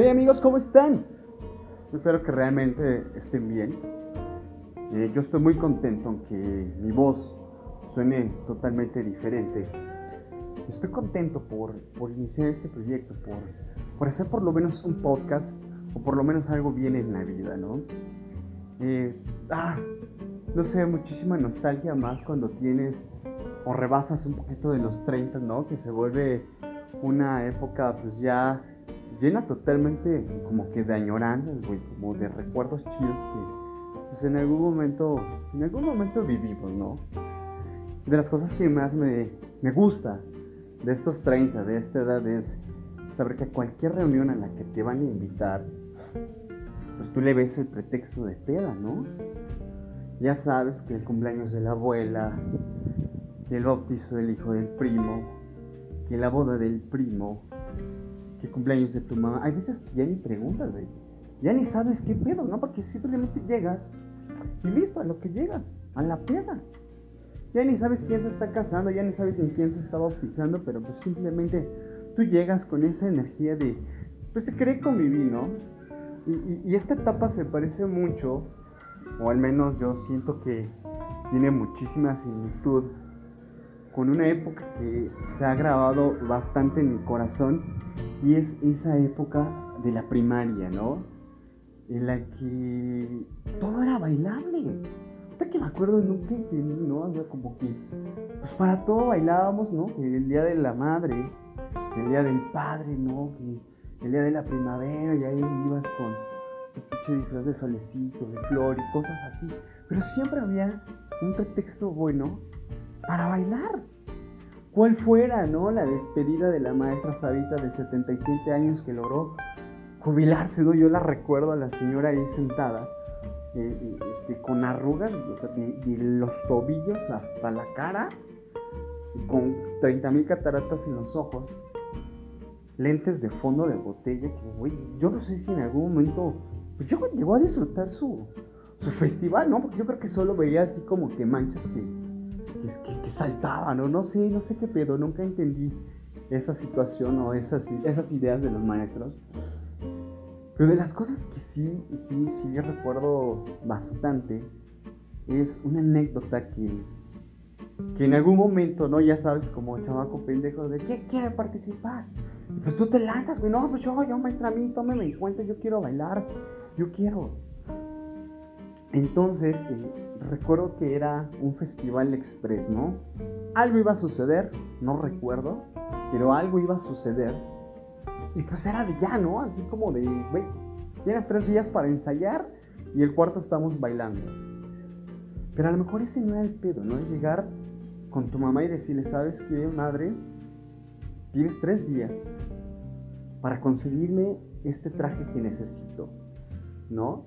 Hey amigos, ¿cómo están? Espero que realmente estén bien. Eh, yo estoy muy contento aunque mi voz suene totalmente diferente. Estoy contento por, por iniciar este proyecto, por, por, hacer por lo menos un podcast o por lo menos algo bien en la vida, ¿no? Eh, ah, no sé, muchísima nostalgia más cuando tienes o rebasas un poquito de los 30, ¿no? Que se vuelve una época pues ya llena totalmente como que de añoranzas, güey, como de recuerdos chidos que pues en algún momento, en algún momento vivimos, ¿no? De las cosas que más me, me gusta de estos 30, de esta edad es saber que cualquier reunión a la que te van a invitar, pues tú le ves el pretexto de peda, ¿no? Ya sabes que el cumpleaños de la abuela, que el bautizo del hijo del primo, que la boda del primo, que cumpleaños de tu mamá. Hay veces ya ni preguntas, güey. Ya ni sabes qué pedo, ¿no? Porque simplemente llegas y listo, a lo que llegas, a la peda. Ya ni sabes quién se está casando, ya ni sabes ni quién se está bautizando, pero pues simplemente tú llegas con esa energía de, pues se cree convivir, ¿no? Y esta etapa se parece mucho, o al menos yo siento que tiene muchísima similitud con una época que se ha grabado bastante en mi corazón y es esa época de la primaria, ¿no? En la que todo era bailable. Hasta que me acuerdo nunca ¿no? O como que, pues para todo bailábamos, ¿no? el día de la madre, el día del padre, ¿no? el día de la primavera y ahí ibas con tu pinche disfraz de solecito, de flor y cosas así. Pero siempre había un pretexto bueno para bailar. Cuál fuera, ¿no? La despedida de la maestra Sabita de 77 años que logró jubilarse, ¿no? Yo la recuerdo a la señora ahí sentada, eh, este, con arrugas, de, los tobillos hasta la cara, con 30 mil cataratas en los ojos, lentes de fondo de botella, que, güey, yo no sé si en algún momento, pues yo llegó a disfrutar su, su festival, ¿no? Porque yo creo que solo veía así como que manchas que que, que, saltaban, o no sé, no sé qué pedo, nunca entendí esa situación o esas, esas ideas de los maestros. Pero de las cosas que sí, sí, sí recuerdo bastante es una anécdota que, que en algún momento, ¿no? Ya sabes, como chamaco pendejo, de ¿qué quiere participar? Pues tú te lanzas, güey, no, pues yo, yo, maestra, a mí, tómeme en cuenta, yo quiero bailar, yo quiero. Entonces, eh, recuerdo que era un festival express, ¿no? Algo iba a suceder, no recuerdo, pero algo iba a suceder. Y pues era de ya, ¿no? Así como de, güey, tienes tres días para ensayar y el cuarto estamos bailando. Pero a lo mejor ese no era el pedo, ¿no? Es llegar con tu mamá y decirle, ¿sabes qué, madre? Tienes tres días para conseguirme este traje que necesito, ¿no?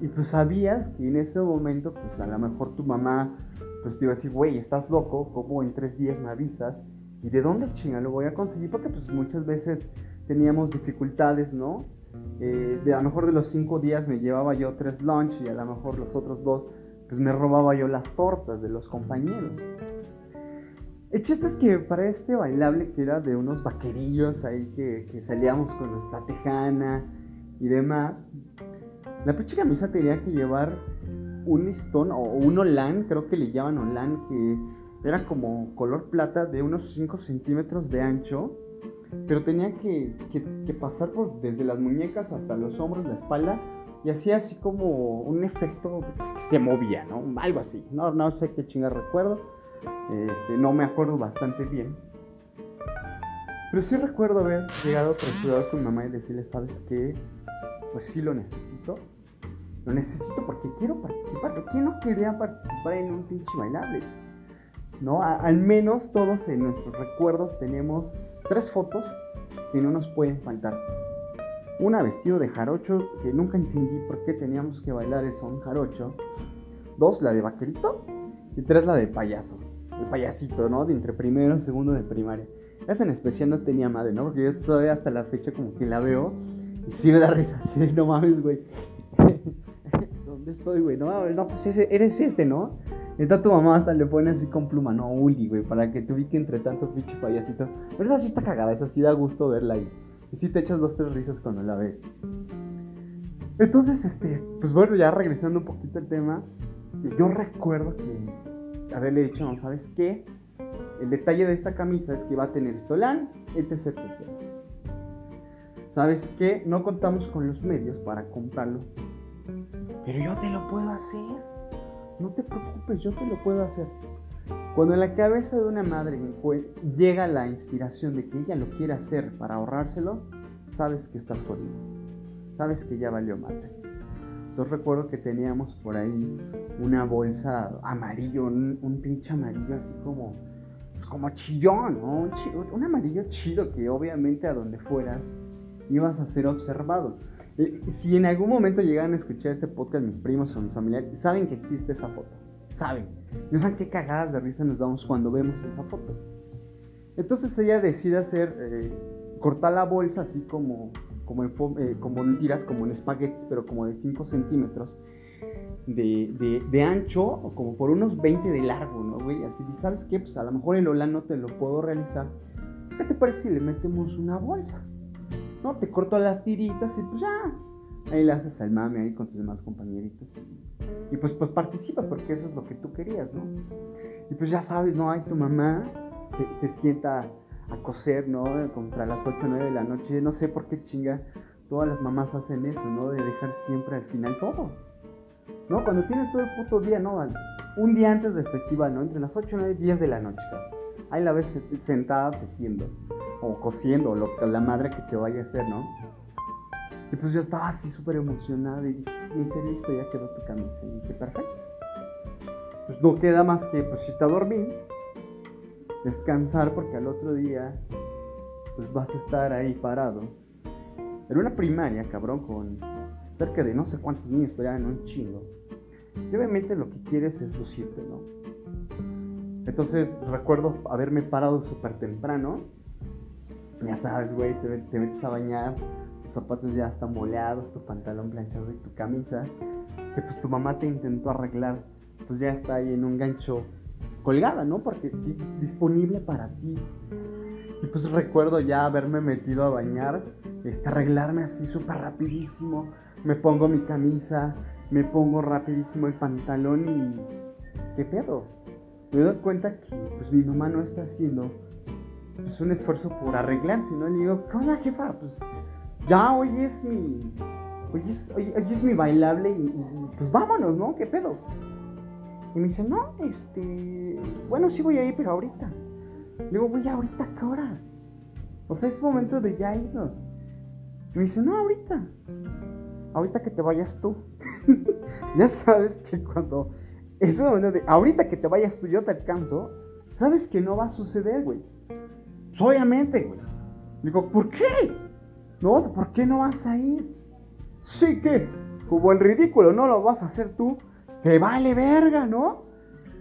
Y, pues sabías que en ese momento, pues a lo mejor tu mamá pues te iba a decir, güey, estás loco, ¿cómo en tres días me avisas? ¿Y de dónde chinga lo voy a conseguir? Porque pues muchas veces teníamos dificultades, ¿no? Eh, a lo mejor de los cinco días me llevaba yo tres lunch y a lo mejor los otros dos pues me robaba yo las tortas de los compañeros. El chiste es que para este bailable que era de unos vaquerillos ahí que salíamos con nuestra tejana y demás, la pinche camisa tenía que llevar un listón o un olán, creo que le llaman olán, que era como color plata de unos 5 centímetros de ancho, pero tenía que, pasar por desde las muñecas hasta los hombros, la espalda, y hacía así como un efecto que se movía, ¿no? Algo así. No, no sé qué chinga recuerdo, este, no me acuerdo bastante bien. Pero sí recuerdo haber llegado apresurado con mamá y decirle, ¿sabes qué? Pues sí lo necesito lo necesito porque quiero participar. ¿Quién no quería participar en un pinche bailable? ¿No? al menos todos en nuestros recuerdos tenemos tres fotos que no nos pueden faltar. Una vestido de jarocho, que nunca entendí por qué teníamos que bailar el son jarocho. Dos, la de vaquerito. Y tres, la de payaso. El payasito, ¿no? De entre primero y segundo de primaria. Esa en especial no tenía madre, ¿no? Porque yo todavía hasta la fecha como que la veo y sí me da risa, así no mames, güey. ¿Dónde estoy, güey? No, no, pues eres este, ¿no? Está tu mamá hasta le pone así con pluma, no, Uli, güey, para que te ubique entre tanto pinche payasito. Pero esa sí está cagada, esa sí da gusto verla ahí. Y sí te echas dos, tres risas cuando la ves. Entonces, este, pues bueno, ya regresando un poquito al tema, yo recuerdo que haberle dicho, no, ¿sabes qué? El detalle de esta camisa es que va a tener estolán, etc, etc. ¿Sabes qué? No contamos con los medios para comprarlo. Pero yo te lo puedo hacer. No te preocupes, yo te lo puedo hacer. Cuando en la cabeza de una madre llega la inspiración de que ella lo quiere hacer para ahorrárselo, sabes que estás jodido. Sabes que ya valió madre. Entonces recuerdo que teníamos por ahí una bolsa amarillo, un, pinche amarillo así como, pues como chillón, ¿no? Un, amarillo chido que obviamente a donde fueras ibas a ser observado. Si en algún momento llegan a escuchar este podcast mis primos o mis familiares, saben que existe esa foto saben. No saben qué cagadas de risa nos damos cuando vemos esa foto. Entonces ella decide hacer, eh, cortar la bolsa así como, como, en, eh, como tiras, como en espaguetis, pero como de 5 centímetros de, de, ancho, o como por unos 20 de largo, ¿no, güey? Así, ¿sabes qué? Pues a lo mejor el hola no te lo puedo realizar. ¿Qué te parece si le metemos una bolsa? ¿No? Te corto las tiritas y pues ya, Ahí le haces al mame ahí con tus demás compañeritos. Y pues, pues participas porque eso es lo que tú querías, ¿no? Y pues ya sabes, ¿no? Hay tu mamá se, sienta a coser, ¿no? Contra las 8 o 9 de la noche. No sé por qué chinga todas las mamás hacen eso, ¿no? De dejar siempre al final todo. ¿No? Cuando tienen todo el puto día, ¿no? Un día antes del festival, ¿no? Entre las 8 y 9 10 de la noche, Ahí la ves sentada tejiendo o cosiendo, lo, la madre que te vaya a hacer, ¿no? Y pues yo estaba así súper emocionado y me dice, listo, ya quedó tu camisa. Y dije, perfecto. Pues no queda más que pues irte a dormir, descansar porque al otro día pues vas a estar ahí parado. En una primaria, cabrón, con cerca de no sé cuántos niños, pero en un chingo. Y obviamente lo que quieres es lucirte, ¿no? Entonces recuerdo haberme parado súper temprano. Ya sabes, güey, te, te metes a bañar, zapatos ya están boleados, tu pantalón planchado y tu camisa, que pues tu mamá te intentó arreglar, pues ya está ahí en un gancho colgada, ¿no? Porque disponible para ti. Y pues recuerdo ya haberme metido a bañar, este, arreglarme así súper rapidísimo, me pongo mi camisa, me pongo rapidísimo el pantalón y... ¿Qué pedo? Me doy cuenta que pues mi mamá no está haciendo pues, un esfuerzo por arreglarse, ¿no? Le digo, ¿qué onda, jefa? Pues ya hoy es mi. Hoy es, hoy, es mi bailable y, pues vámonos, ¿no? ¿Qué pedo? Y me dice, no, este. Bueno, sí voy a ir, pero ahorita. Le digo, voy ahorita, ¿qué hora? O sea, es momento de ya irnos. Y me dice, no, ahorita. Ahorita que te vayas tú. ya sabes que cuando. Es momento de. Ahorita que te vayas tú, yo te alcanzo. Sabes que no va a suceder, güey. Pues, obviamente, güey. Digo, ¿por qué? No, ¿por qué no vas a ir? Sí que, como el ridículo, no lo vas a hacer tú. Te vale verga, ¿no?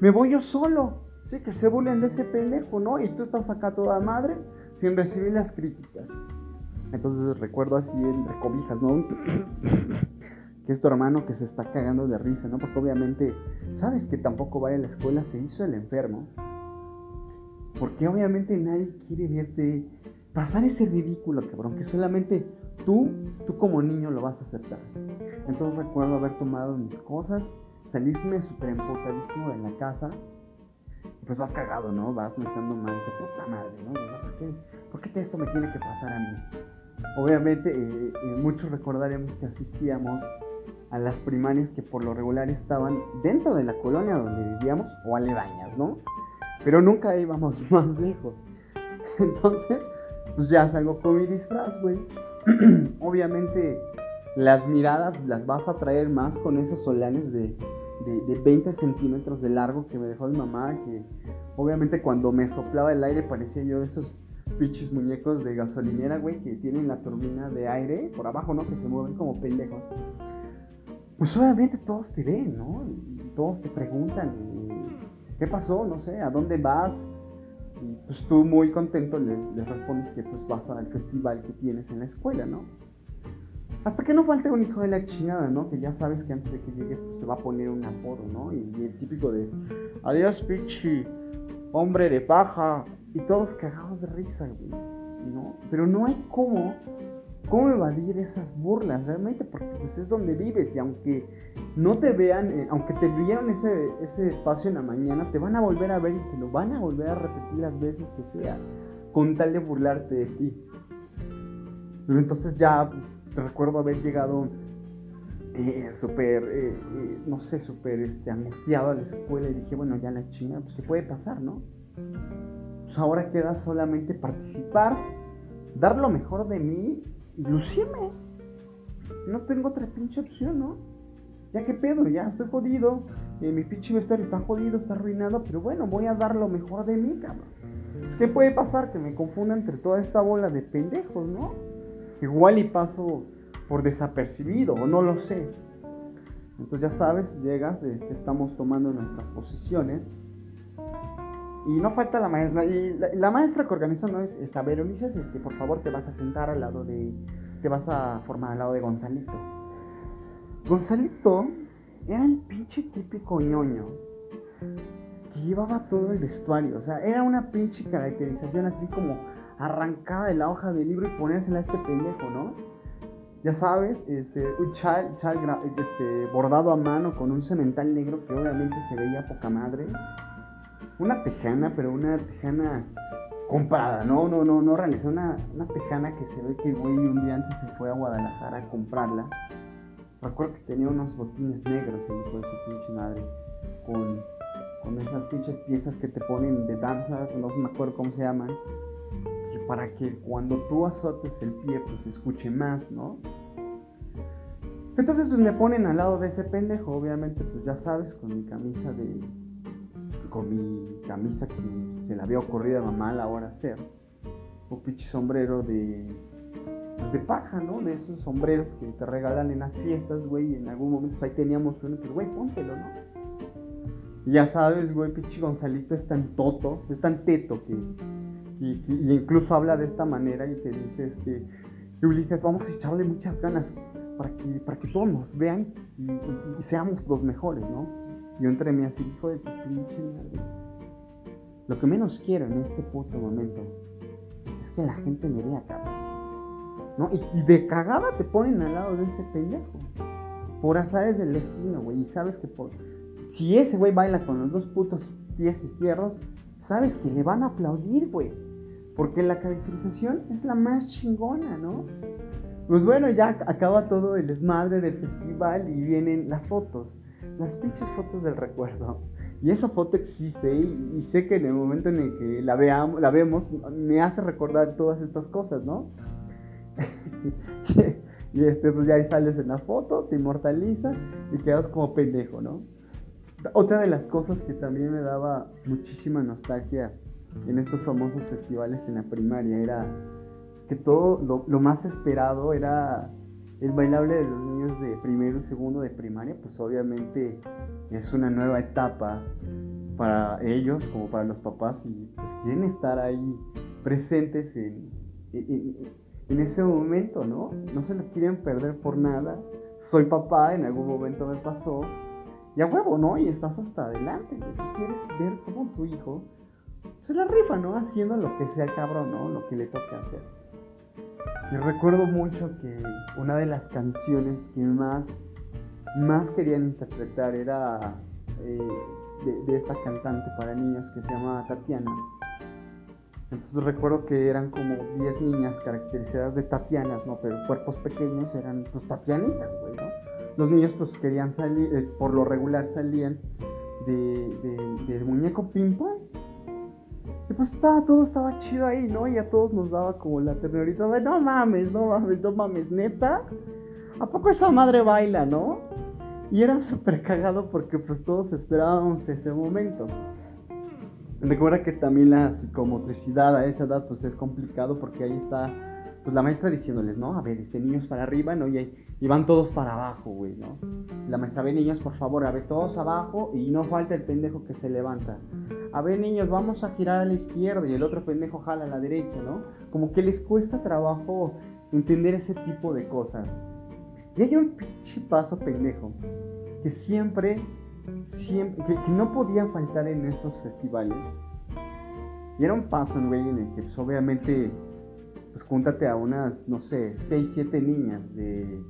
Me voy yo solo. Sí, que se burlen de ese pendejo, ¿no? Y tú estás acá toda madre sin recibir las críticas. Entonces recuerdo así entre cobijas, ¿no? que es tu hermano que se está cagando de risa, ¿no? Porque obviamente sabes que tampoco va a la escuela, se hizo el enfermo. Porque obviamente nadie quiere verte pasar ese ridículo, cabrón, que solamente tú, tú como niño lo vas a aceptar. Entonces recuerdo haber tomado mis cosas, salirme súper empotadísimo de la casa. pues vas cagado, ¿no? Vas metiendo más de puta madre, ¿no? ¿Por qué, ¿Por qué esto me tiene que pasar a mí? Obviamente, eh, eh, muchos recordaremos que asistíamos a las primarias que por lo regular estaban dentro de la colonia donde vivíamos o aledañas, ¿no? Pero nunca íbamos más lejos. Entonces, pues ya salgo con mi disfraz, güey. Obviamente las miradas las vas a traer más con esos solanes de, de, 20 centímetros de largo que me dejó mi mamá, que obviamente cuando me soplaba el aire parecía yo esos pinches muñecos de gasolinera, güey, que tienen la turbina de aire por abajo, ¿no? Que se mueven como pendejos. Pues obviamente todos te ven, ¿no? todos te preguntan, ¿qué pasó? No sé, ¿a dónde vas? Y pues tú muy contento le, respondes que pues vas al festival que tienes en la escuela, ¿no? Hasta que no falte un hijo de la chingada, ¿no? Que ya sabes que antes de que llegues pues, te va a poner un apodo, ¿no? Y, el típico de adiós, pichi, hombre de paja. Y todos cagados de risa, güey. ¿no? Pero no hay cómo, cómo evadir esas burlas realmente, porque pues es donde vives y aunque no te vean, eh, aunque te vieron ese, ese espacio en la mañana, te van a volver a ver y te lo van a volver a repetir las veces que sea, con tal de burlarte de ti. Entonces ya recuerdo haber llegado eh, súper, eh, no sé, súper este, angustiado a la escuela y dije, bueno, ya la chingada, pues qué puede pasar, ¿no? Pues ahora queda solamente participar, dar lo mejor de mí y lucirme. No tengo otra pinche opción, ¿no? Ya que pedo, ya estoy jodido, mi pinche vestuario está jodido, está arruinado, pero bueno, voy a dar lo mejor de mí, cabrón. ¿Qué puede pasar? Que me confunda entre toda esta bola de pendejos, ¿no? Igual y paso por desapercibido, o no lo sé. Entonces ya sabes, llegas, este, estamos tomando nuestras posiciones. Y no falta la maestra. Y la, maestra que organiza no es, es a ver, Ulises, este, por favor te vas a sentar al lado de. Te vas a formar al lado de Gonzalito. Gonzalito era el pinche típico ñoño que llevaba todo el vestuario. O sea, era una pinche caracterización así como arrancada de la hoja del libro y ponérsela a este pendejo, ¿no? ya sabes, este, un chal, chal este, bordado a mano con un cemental negro que obviamente se veía poca madre. Una tejana, pero una tejana comprada, no, no, no, no realizó una, una tejana que se ve que güey un día antes se fue a Guadalajara a comprarla. Recuerdo que tenía unos botines negros, el hijo de su pinche madre, con, con esas pinches piezas que te ponen de danza, no me acuerdo cómo se llaman para que cuando tú azotes el pie pues escuche más, ¿no? Entonces pues me ponen al lado de ese pendejo, obviamente pues ya sabes, con mi camisa de... con mi camisa que se le había ocurrido a mamá a la hora hacer, un pinche sombrero de... de paja, ¿no? De esos sombreros que te regalan en las fiestas, güey, y en algún momento pues, ahí teníamos uno, pues güey, póntelo, ¿no? Y ya sabes, güey, pinche Gonzalito es tan toto, es tan teto que y, incluso habla de esta manera y te dice, este, Ulises, vamos a echarle muchas ganas para que todos nos vean y, seamos los mejores, ¿no? Yo entre mí así, hijo de tu pinche madre. Lo que menos quiero en este puto momento es que la gente me vea, cabrón. ¿No? Y, de cagada te ponen al lado de ese pendejo. Por azares del destino, güey. Y sabes que por... si ese güey baila con los dos putos pies izquierdos, sabes que le van a aplaudir, güey. Porque la caracterización es la más chingona, ¿no? Pues bueno, ya acaba todo el desmadre del festival y vienen las fotos. Las pinches fotos del recuerdo. Y esa foto existe y, sé que en el momento en el que la, veamos, la vemos me hace recordar todas estas cosas, ¿no? y este, pues ya ahí sales en la foto, te inmortalizas y quedas como pendejo, ¿no? Otra de las cosas que también me daba muchísima nostalgia en estos famosos festivales en la primaria era que todo lo, más esperado era el bailable de los niños de primero y segundo de primaria, pues obviamente es una nueva etapa para ellos como para los papás y pues quieren estar ahí presentes en, en, ese momento, ¿no? No se lo quieren perder por nada. Soy papá, en algún momento me pasó. Y a huevo, ¿no? Y estás hasta adelante, Si quieres ver cómo tu hijo se la rifa, ¿no? Haciendo lo que sea cabrón, ¿no? Lo que le toque hacer. Y recuerdo mucho que una de las canciones que más, más querían interpretar era eh, de, esta cantante para niños que se llama Tatiana. Entonces recuerdo que eran como 10 niñas caracterizadas de Tatianas, ¿no? Pero cuerpos pequeños eran pues Tatianitas, güey, ¿no? Los niños pues querían salir, eh, por lo regular salían de, del muñeco ping y pues estaba, todo estaba chido ahí, ¿no? Y a todos nos daba como la ternurita de no mames, no mames, no mames, neta. ¿A poco esa madre baila, no? Y era súper cagado porque pues todos esperábamos ese momento. Recuerda que también la psicomotricidad a esa edad pues es complicado porque ahí está pues la maestra diciéndoles, ¿no? A ver, este niños para arriba, ¿no? Y, y van todos para abajo, güey, ¿no? La maestra, ve niños, por favor, a ver, todos abajo y no falta el pendejo que se levanta. A ver, niños, vamos a girar a la izquierda y el otro pendejo jala a la derecha, ¿no? Como que les cuesta trabajo entender ese tipo de cosas. Y hay un pinche paso pendejo que siempre, siempre, que, no podía faltar en esos festivales. Y era un paso, güey, en el que pues, obviamente pues júntate a unas, no sé, 6, 7 niñas de,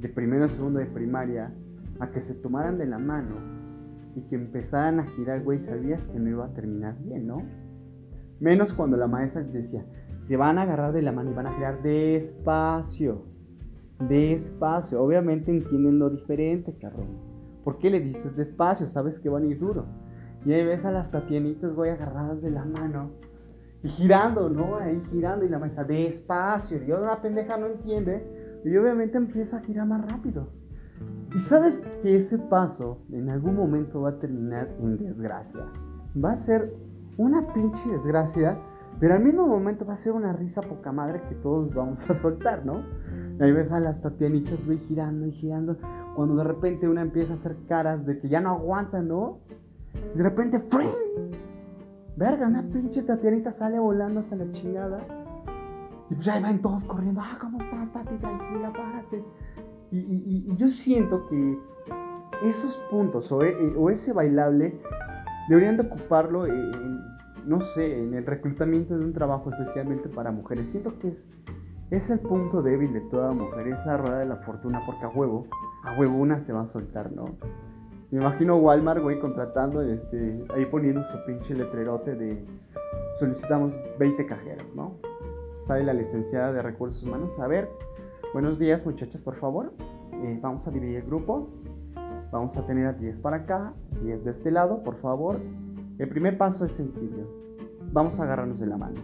de primero, segundo de primaria, a que se tomaran de la mano y que empezaran a girar, güey, sabías que no iba a terminar bien, ¿no? Menos cuando la maestra les decía, se van a agarrar de la mano y van a girar despacio, despacio. Obviamente entienden lo diferente, cabrón. ¿Por qué le dices despacio? Sabes que van a ir duro. Y ahí ves a las tatianitas, güey, agarradas de la mano y girando, ¿no? Ahí girando y la maestra despacio. Y yo, la pendeja no entiende. Y obviamente empieza a girar más rápido. Y sabes que ese paso en algún momento va a terminar en desgracia. Va a ser una pinche desgracia, pero al mismo momento va a ser una risa poca madre que todos vamos a soltar, ¿no? ahí ves a las tatianitas, güey, girando y girando. Cuando de repente una empieza a hacer caras de que ya no aguanta, ¿no? de repente, ¡fring! Verga, una pinche tatianita sale volando hasta la chingada. Y pues ahí van todos corriendo. Ah, ¿cómo estás, Tati? Tranquila, párate. Y, yo siento que esos puntos o, e, o, ese bailable deberían de ocuparlo en, no sé, en el reclutamiento de un trabajo especialmente para mujeres. Siento que es, es el punto débil de toda mujer, esa rueda de la fortuna, porque a huevo, a huevo una se va a soltar, ¿no? Me imagino Walmart, güey, contratando, este, ahí poniendo su pinche letrerote de solicitamos 20 cajeras, ¿no? Sale la licenciada de recursos humanos, a ver, Buenos días muchachos, por favor. Eh, vamos a dividir el grupo. Vamos a tener a 10 para acá, 10 de este lado, por favor. El primer paso es sencillo. Vamos a agarrarnos de la mano.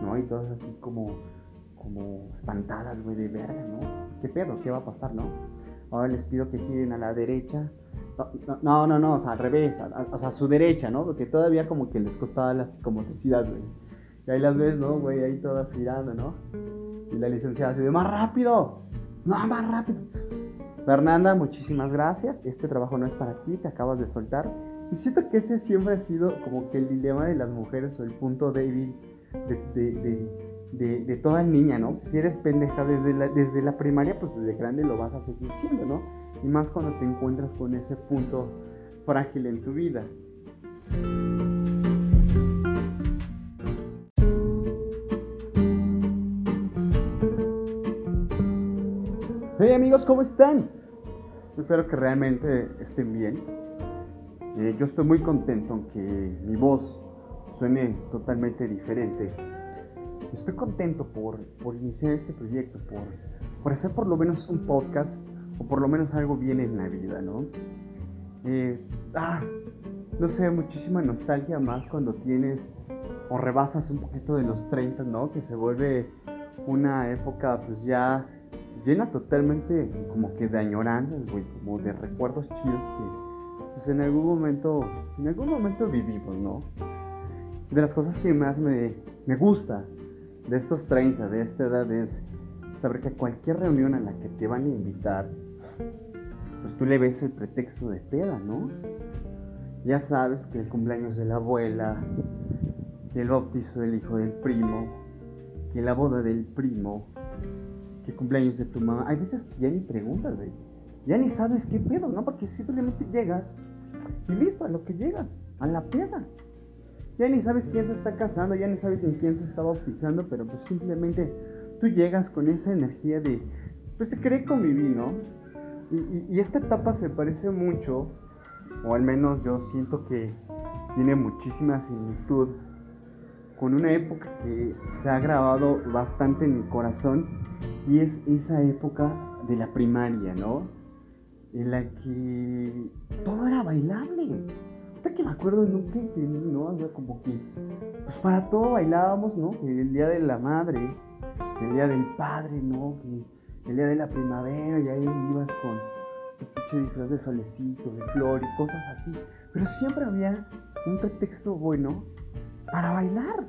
¿No? Y todas así como, como espantadas, güey, de verga, ¿no? ¿Qué pedo? ¿Qué va a pasar, no? Ahora les pido que giren a la derecha. No, no, no, o sea, al revés, o sea, a su derecha, ¿no? Porque todavía como que les costaba la psicomotricidad, güey. Y ahí las ves, ¿no, güey? Ahí todas girando, ¿no? La licenciada dice, más rápido, no, más rápido. Fernanda, muchísimas gracias. Este trabajo no es para ti, te acabas de soltar. Y siento que ese siempre ha sido como que el dilema de las mujeres o el punto débil de, de, de, toda niña, ¿no? Si eres pendeja desde la, desde la primaria, pues desde grande lo vas a seguir siendo, ¿no? Y más cuando te encuentras con ese punto frágil en tu vida. Amigos, ¿cómo están? Espero que realmente estén bien. Eh, yo estoy muy contento aunque mi voz suene totalmente diferente. Estoy contento por, por iniciar este proyecto, por, por, hacer por lo menos un podcast o por lo menos algo bien en la vida, ¿no? Eh, ah, no sé, muchísima nostalgia más cuando tienes o rebasas un poquito de los 30, ¿no? Que se vuelve una época pues ya llena totalmente como que de añoranzas, güey, como de recuerdos chidos que pues en algún momento, en algún momento vivimos, ¿no? De las cosas que más me, me gusta de estos 30, de esta edad, es saber que cualquier reunión a la que te van a invitar, pues tú le ves el pretexto de peda, ¿no? Ya sabes que el cumpleaños de la abuela, que el bautizo del hijo del primo, que la boda del primo, qué cumpleaños de tu mamá. Hay veces que ya ni preguntas, güey. Ya ni sabes qué pedo, ¿no? Porque simplemente llegas y listo, a lo que llegas, a la peda. Ya ni sabes quién se está casando, ya ni sabes ni quién se está bautizando, pero pues simplemente tú llegas con esa energía de, pues se cree convivir, ¿no? Y, y esta etapa se parece mucho, o al menos yo siento que tiene muchísima similitud con una época que se ha grabado bastante en mi corazón y es esa época de la primaria, ¿no? En la que todo era bailable. Hasta que me acuerdo nunca entendí, ¿no? Como que, pues para todo bailábamos, ¿no? El día de la madre, el día del padre, ¿no? El día de la primavera, y ahí ibas con tu pinche disfraz de solecito, de flor y cosas así. Pero siempre había un pretexto bueno para bailar.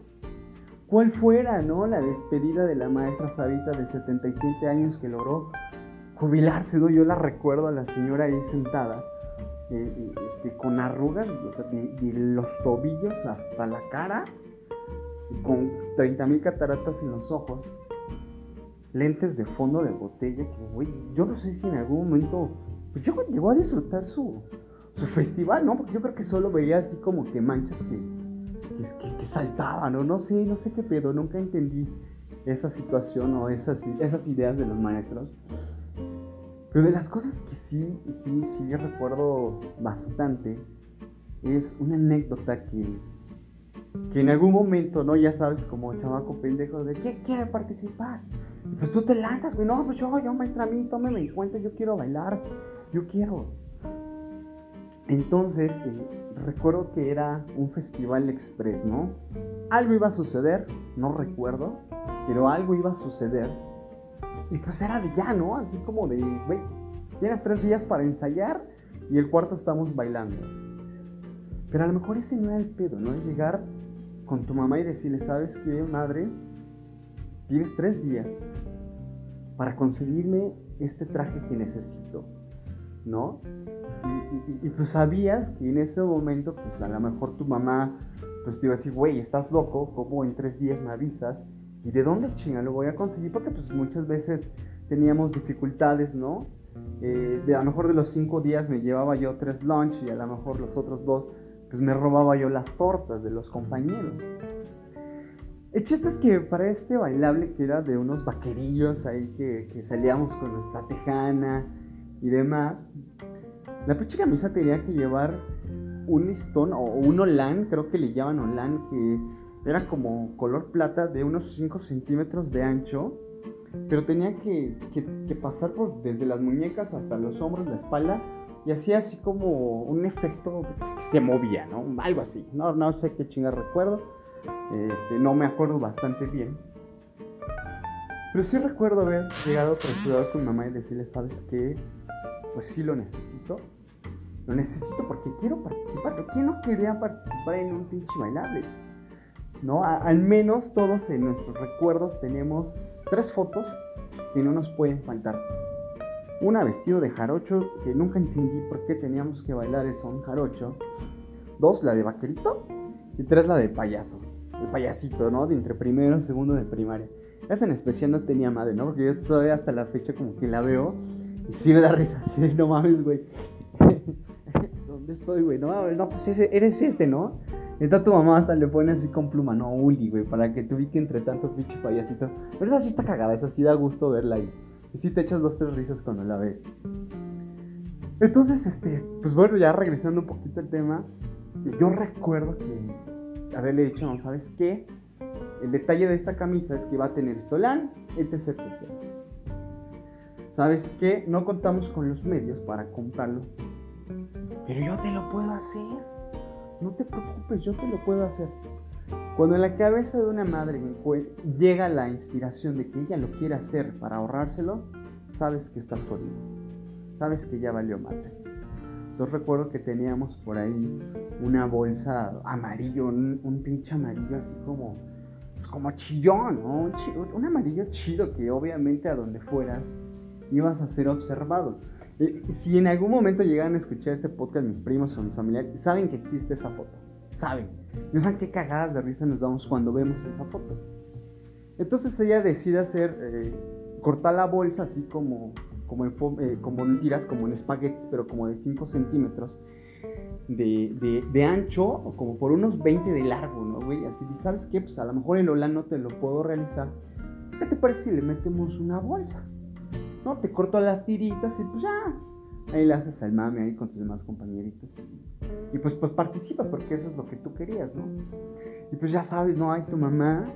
Cuál fuera, ¿no? La despedida de la maestra Sarita de 77 años que logró jubilarse, ¿no? Yo la recuerdo a la señora ahí sentada, eh, este, con arrugas, de, los tobillos hasta la cara, con 30.000 cataratas en los ojos, lentes de fondo de botella, que, güey, yo no sé si en algún momento, pues yo llegó a disfrutar su, su festival, ¿no? Porque yo creo que solo veía así como que manchas que que, que, saltaban, o no sé, no sé qué pedo, nunca entendí esa situación o esas, esas ideas de los maestros. Pero de las cosas que sí, sí, sí recuerdo bastante es una anécdota que, que en algún momento, ¿no? Ya sabes, como chamaco pendejo, de ¿qué quiere participar? pues tú te lanzas, güey, no, pues yo, yo, maestra, a mí, tómeme en cuenta, yo quiero bailar, yo quiero. Entonces, eh, recuerdo que era un festival express, ¿no? Algo iba a suceder, no recuerdo, pero algo iba a suceder. Y pues era de ya, ¿no? Así como de, güey, tienes tres días para ensayar y el cuarto estamos bailando. Pero a lo mejor ese no era el pedo, ¿no? Es llegar con tu mamá y decirle, ¿sabes qué, madre? Tienes tres días para conseguirme este traje que necesito, ¿no? Y, pues sabías que en ese momento, pues a lo mejor tu mamá pues te iba a decir, güey, estás loco, ¿cómo en tres días me avisas? ¿Y de dónde chinga lo voy a conseguir? Porque pues muchas veces teníamos dificultades, ¿no? Eh, a lo mejor de los cinco días me llevaba yo tres lunch y a lo mejor los otros dos pues me robaba yo las tortas de los compañeros. El chiste es que para este bailable que era de unos vaquerillos ahí que, que salíamos con nuestra tejana y demás, la pinche camisa tenía que llevar un listón o un olán, creo que le llaman olán, que era como color plata de unos 5 centímetros de ancho, pero tenía que, pasar por desde las muñecas hasta los hombros, la espalda, y hacía así como un efecto que se movía, ¿no? Algo así. No, no sé qué chinga recuerdo, este, no me acuerdo bastante bien. Pero sí recuerdo haber llegado apresurado con mi mamá y decirle, ¿sabes qué? Pues sí lo necesito lo necesito porque quiero participar. ¿Quién no quería participar en un pinche bailable? ¿No? al menos todos en nuestros recuerdos tenemos tres fotos que no nos pueden faltar. Una vestido de jarocho, que nunca entendí por qué teníamos que bailar el son jarocho. Dos, la de vaquerito. Y tres, la de payaso. El payasito, ¿no? De entre primero y segundo de primaria. Esa en especial no tenía madre, ¿no? Porque yo todavía hasta la fecha como que la veo y sí me da risa, así no mames, güey. ¿Dónde estoy, güey? No, no, pues eres este, ¿no? Entonces tu mamá hasta le pone así con pluma, no, Uli, güey, para que te ubique entre tanto pinche payasito. Pero esa sí está cagada, esa sí da gusto verla ahí. Y sí te echas dos, tres risas cuando la ves. Entonces, este, pues bueno, ya regresando un poquito al tema, yo recuerdo que haberle dicho, no, ¿sabes qué? El detalle de esta camisa es que va a tener estolán, etc, etc. ¿Sabes qué? No contamos con los medios para comprarlo pero yo te lo puedo hacer. No te preocupes, yo te lo puedo hacer. Cuando en la cabeza de una madre llega la inspiración de que ella lo quiere hacer para ahorrárselo, sabes que estás jodido. Sabes que ya valió madre. Entonces recuerdo que teníamos por ahí una bolsa amarillo, un, pinche amarillo así como, pues como chillón, ¿no? Un, un amarillo chido que obviamente a donde fueras ibas a ser observado. Eh, si en algún momento llegan a escuchar este podcast mis primos o mis familiares, saben que existe esa foto. Saben. No saben qué cagadas de risa nos damos cuando vemos esa foto. Entonces ella decide hacer, eh, cortar la bolsa así como, como, en, eh, como en tiras, como en espaguetis, pero como de 5 centímetros de, ancho, o como por unos 20 de largo, ¿no, güey? Así, ¿sabes qué? Pues a lo mejor el Hola no te lo puedo realizar. ¿Qué te parece si le metemos una bolsa? ¿No? Te corto las tiritas y pues ya. Ahí le haces al mame ahí con tus demás compañeritos. Y, pues, pues participas porque eso es lo que tú querías, ¿no? Y pues ya sabes, ¿no? Hay tu mamá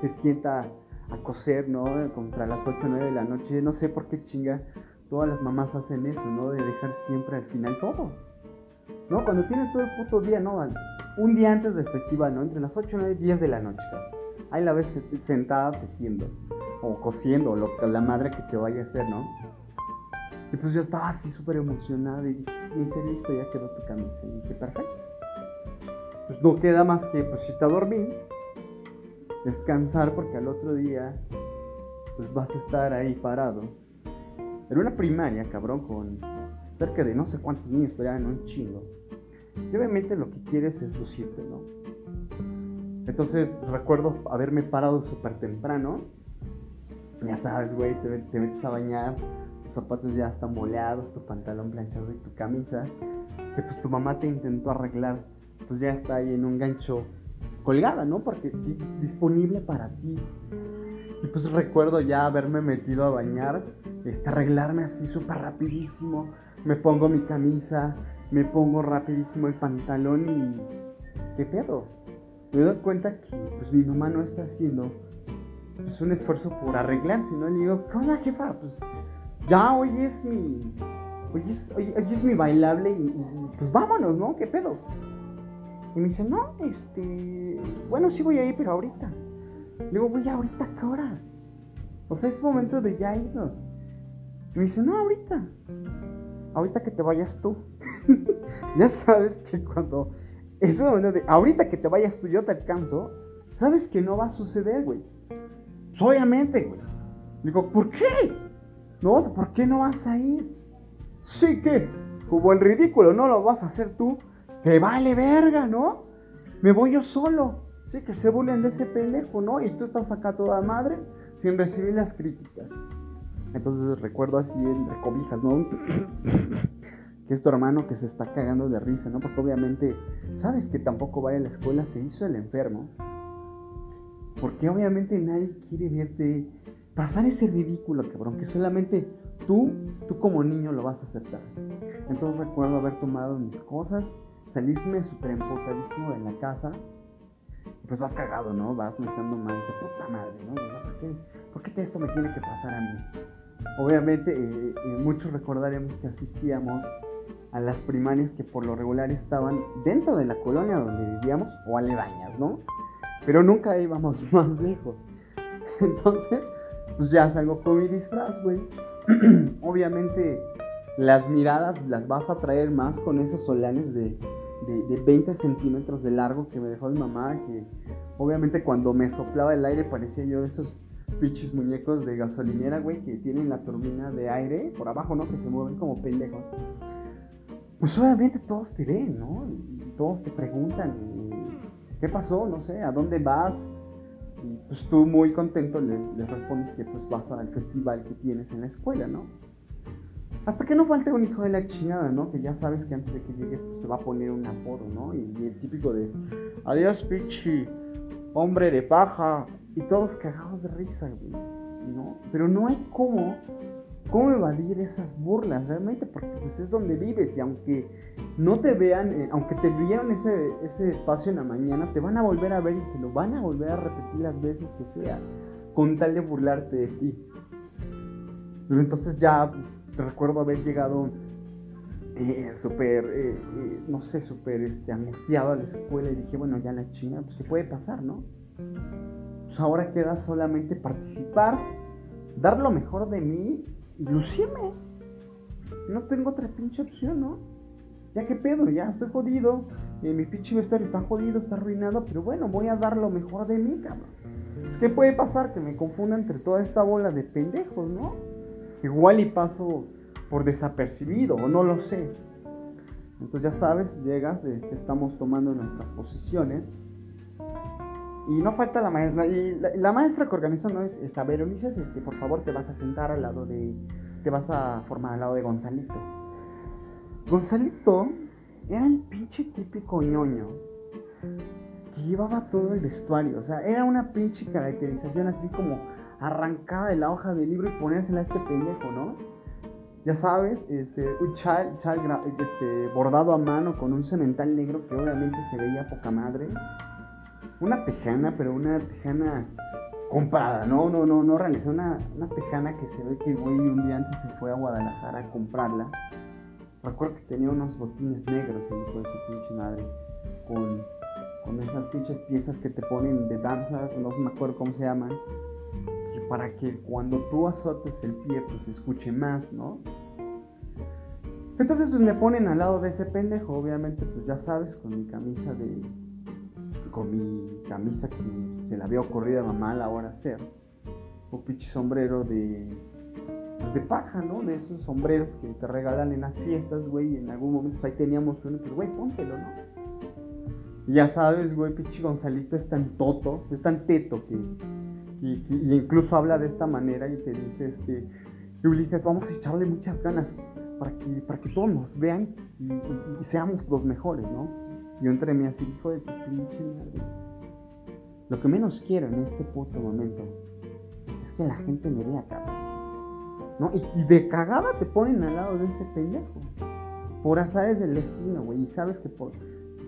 se, sienta a coser, ¿no? Contra las 8 o 9 de la noche. No sé por qué chinga todas las mamás hacen eso, ¿no? De dejar siempre al final todo. ¿No? Cuando tienes todo el puto día, ¿no? Un día antes del festival, ¿no? Entre las 8 y 9 y 10 de la noche, Ahí la ves sentada tejiendo o cosiendo, lo, la madre que te vaya a hacer, ¿no? Y pues yo estaba así súper emocionado y me dice, listo, ya quedó tu camisa. Y dije, perfecto. Pues no queda más que, pues irte a dormir, descansar, porque al otro día, pues vas a estar ahí parado. En una primaria, cabrón, con cerca de no sé cuántos niños, pero eran un chingo. Y obviamente lo que quieres es lucirte, ¿no? Entonces recuerdo haberme parado súper temprano ya sabes, güey, te, metes a bañar, tus zapatos ya están moleados, tu pantalón planchado y tu camisa, que pues tu mamá te intentó arreglar, pues ya está ahí en un gancho colgada, ¿no? Porque disponible para ti. pues recuerdo ya haberme metido a bañar, este, arreglarme así súper rapidísimo, me pongo mi camisa, me pongo rapidísimo el pantalón y... ¿Qué pedo? Me doy cuenta que pues mi mamá no está haciendo pues, un esfuerzo por arreglarse, ¿no? Le digo, ¿qué onda, jefa? Pues ya hoy es mi... Hoy es, hoy, es mi bailable y, pues vámonos, ¿no? ¿Qué pedo? Y me dice, no, este... Bueno, sí voy a ir, pero ahorita. Le digo, voy ahorita, ¿qué hora? O sea, es momento de ya irnos. Y me dice, no, ahorita. Ahorita que te vayas tú. ya sabes que cuando es momento de ahorita que te vayas tú, yo te alcanzo, sabes que no va a suceder, güey. Obviamente, güey. Digo, ¿por qué? No, ¿por qué no vas a ir? Sí que, como el ridículo, no lo vas a hacer tú. Te vale verga, ¿no? Me voy yo solo. Sí, que se burlen de ese pendejo, ¿no? Y tú estás acá toda madre sin recibir las críticas. Entonces recuerdo así entre cobijas, ¿no? que es tu hermano que se está cagando de risa, ¿no? Porque obviamente sabes que tampoco va a la escuela, se hizo el enfermo. Porque obviamente nadie quiere verte pasar ese ridículo, cabrón, que solamente tú, tú como niño lo vas a aceptar. Entonces recuerdo haber tomado mis cosas, salirme súper empotadísimo de la casa. Pues vas cagado, ¿no? Vas metiendo más de puta madre, ¿no? ¿Por qué, ¿Por qué esto me tiene que pasar a mí? Obviamente, eh, eh, muchos recordaremos que asistíamos a las primarias que por lo regular estaban dentro de la colonia donde vivíamos o aledañas, ¿no? Pero nunca íbamos más lejos. Entonces, pues ya salgo con mi disfraz, güey. Obviamente, las miradas las vas a traer más con esos solanes de, de, 20 centímetros de largo que me dejó mi mamá. Que obviamente, cuando me soplaba el aire, parecía yo de esos pinches muñecos de gasolinera, güey, que tienen la turbina de aire por abajo, ¿no? Que se mueven como pendejos pues obviamente todos te ven, ¿no? Todos te preguntan, ¿qué pasó? No sé, ¿a dónde vas? Y pues tú muy contento les, respondes que pues vas al festival que tienes en la escuela, ¿no? Hasta que no falte un hijo de la chingada, ¿no? Que ya sabes que antes de que llegues pues, te va a poner un apodo, ¿no? Y, el típico de, adiós pichi, hombre de paja. Y todos cagados de risa, güey, ¿no? Pero no hay cómo ¿Cómo evadir esas burlas realmente? Porque pues es donde vives y aunque no te vean, eh, aunque te vieron ese, ese espacio en la mañana, te van a volver a ver y te lo van a volver a repetir las veces que sea, con tal de burlarte de ti. Entonces ya recuerdo haber llegado eh, súper, eh, no sé, súper este, angustiado a la escuela y dije, bueno, ya la china, pues qué puede pasar, ¿no? Pues ahora queda solamente participar, dar lo mejor de mí lucirme. No tengo otra pinche opción, ¿no? Ya que pedo, ya estoy jodido. Eh, mi pinche vestuario está jodido, está arruinado. Pero bueno, voy a dar lo mejor de mí, cabrón. ¿Qué puede pasar? Que me confunda entre toda esta bola de pendejos, ¿no? Igual y paso por desapercibido, o no lo sé. Entonces ya sabes, llegas, este, estamos tomando nuestras posiciones y no falta la maestra. Y la, maestra que organizó no es, es a ver, Ulises, este, por favor te vas a sentar al lado de. Te vas a formar al lado de Gonzalito. Gonzalito era el pinche típico ñoño que llevaba todo el vestuario. O sea, era una pinche caracterización así como arrancada de la hoja del libro y ponérsela a este pendejo, ¿no? Ya sabes, este, un chal, chal este, bordado a mano con un cemental negro que obviamente se veía poca madre una tejana, pero una tejana comprada, no, no, no, no realizó una, una tejana que se ve que güey un día antes se fue a Guadalajara a comprarla. Recuerdo que tenía unos botines negros, el hijo de su pinche madre, con, con esas pinches piezas que te ponen de danza, no me acuerdo cómo se llaman, para que cuando tú azotes el pie, pues se escuche más, ¿no? Entonces, pues me ponen al lado de ese pendejo, obviamente, pues ya sabes, con mi camisa de, con mi camisa que se la había ocurrido a mamá a la hora hacer. Un pinche sombrero de, de paja, ¿no? De esos sombreros que te regalan en las fiestas, güey. Y en algún momento ahí teníamos uno, pues, güey, póntelo, ¿no? Y ya sabes, güey, pinche Gonzalito es tan toto, es tan teto que, incluso habla de esta manera y te dice, este, Ulises, vamos a echarle muchas ganas para que, para que todos nos vean y seamos los mejores, ¿no? Yo entre mí así, hijo de pinche madre. Lo que menos quiero en este puto momento es que la gente me vea, cabrón. ¿No? Y, de cagada te ponen al lado de ese pendejo. Por azares del destino, güey. Y sabes que por...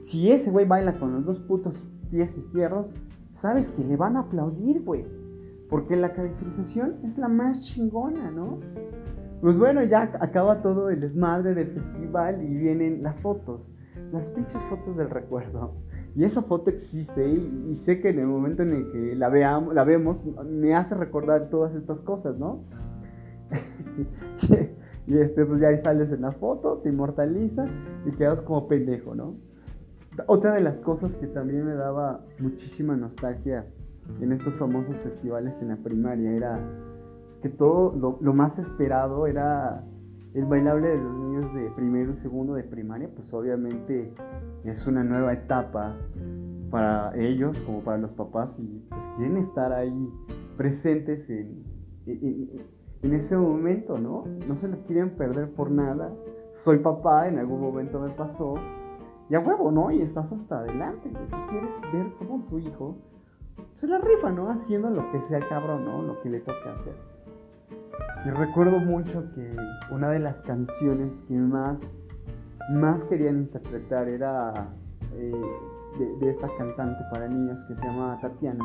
si ese güey baila con los dos putos pies izquierdos, sabes que le van a aplaudir, güey. Porque la caracterización es la más chingona, ¿no? Pues bueno, ya acaba todo el desmadre del festival y vienen las fotos. Las pinches fotos del recuerdo. Y esa foto existe y, sé que en el momento en el que la, veamos, la vemos me hace recordar todas estas cosas, ¿no? y este, pues ya ahí sales en la foto, te inmortalizas y quedas como pendejo, ¿no? Otra de las cosas que también me daba muchísima nostalgia en estos famosos festivales en la primaria era que todo lo, más esperado era el bailable de los niños de primero y segundo de primaria, pues obviamente es una nueva etapa para ellos como para los papás y pues quieren estar ahí presentes en, en, ese momento, ¿no? No se lo quieren perder por nada. Soy papá, en algún momento me pasó. Y a huevo, ¿no? Y estás hasta adelante, quieres ver cómo tu hijo se la rifa, ¿no? Haciendo lo que sea cabrón, ¿no? Lo que le toque hacer. Y recuerdo mucho que una de las canciones que más, más querían interpretar era eh, de, esta cantante para niños que se llama Tatiana.